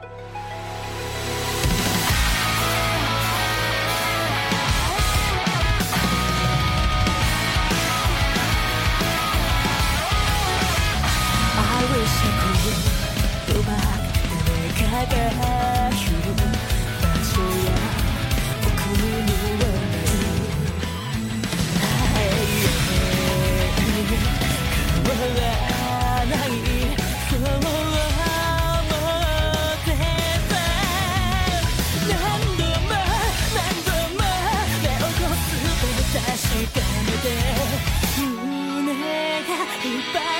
I wish I could go back and make again 確かめて胸がいっぱい。